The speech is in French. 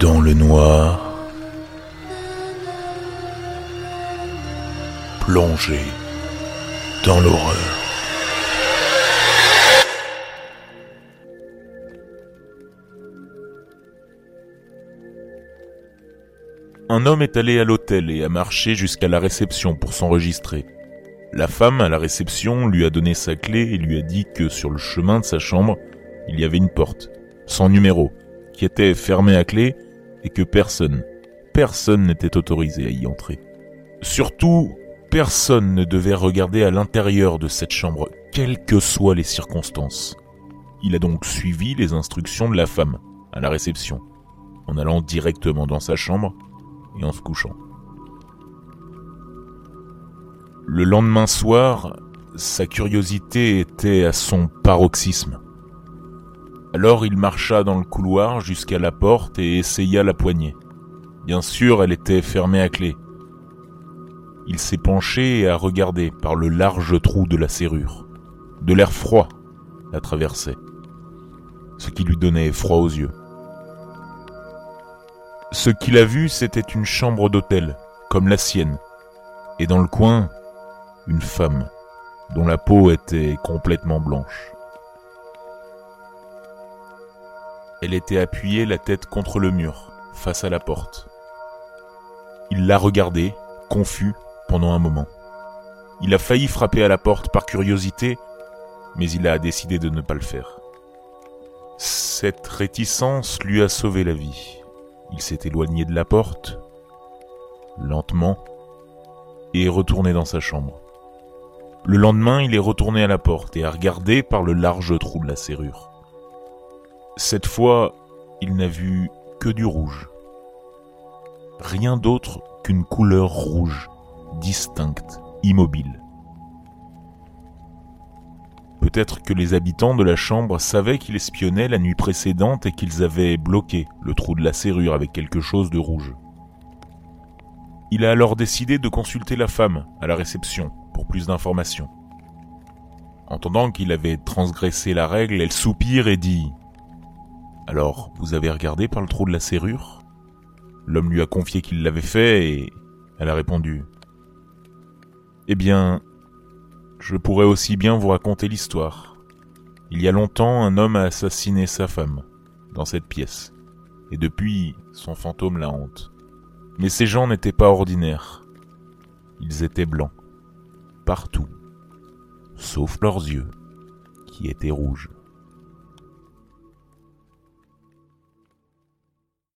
Dans le noir, plongé dans l'horreur. Un homme est allé à l'hôtel et a marché jusqu'à la réception pour s'enregistrer. La femme à la réception lui a donné sa clé et lui a dit que sur le chemin de sa chambre, il y avait une porte, sans numéro, qui était fermée à clé et que personne, personne n'était autorisé à y entrer. Surtout, personne ne devait regarder à l'intérieur de cette chambre, quelles que soient les circonstances. Il a donc suivi les instructions de la femme à la réception, en allant directement dans sa chambre et en se couchant. Le lendemain soir, sa curiosité était à son paroxysme. Alors il marcha dans le couloir jusqu'à la porte et essaya la poignée. Bien sûr, elle était fermée à clé. Il s'est penché et a regardé par le large trou de la serrure. De l'air froid la traversait, ce qui lui donnait froid aux yeux. Ce qu'il a vu, c'était une chambre d'hôtel, comme la sienne, et dans le coin, une femme, dont la peau était complètement blanche. Elle était appuyée la tête contre le mur, face à la porte. Il l'a regardée, confus, pendant un moment. Il a failli frapper à la porte par curiosité, mais il a décidé de ne pas le faire. Cette réticence lui a sauvé la vie. Il s'est éloigné de la porte, lentement, et est retourné dans sa chambre. Le lendemain, il est retourné à la porte et a regardé par le large trou de la serrure. Cette fois, il n'a vu que du rouge. Rien d'autre qu'une couleur rouge, distincte, immobile. Peut-être que les habitants de la chambre savaient qu'il espionnait la nuit précédente et qu'ils avaient bloqué le trou de la serrure avec quelque chose de rouge. Il a alors décidé de consulter la femme à la réception pour plus d'informations. Entendant qu'il avait transgressé la règle, elle soupire et dit alors, vous avez regardé par le trou de la serrure? L'homme lui a confié qu'il l'avait fait et elle a répondu Eh bien, je pourrais aussi bien vous raconter l'histoire. Il y a longtemps, un homme a assassiné sa femme, dans cette pièce, et depuis, son fantôme la hante. Mais ces gens n'étaient pas ordinaires. Ils étaient blancs, partout, sauf leurs yeux, qui étaient rouges.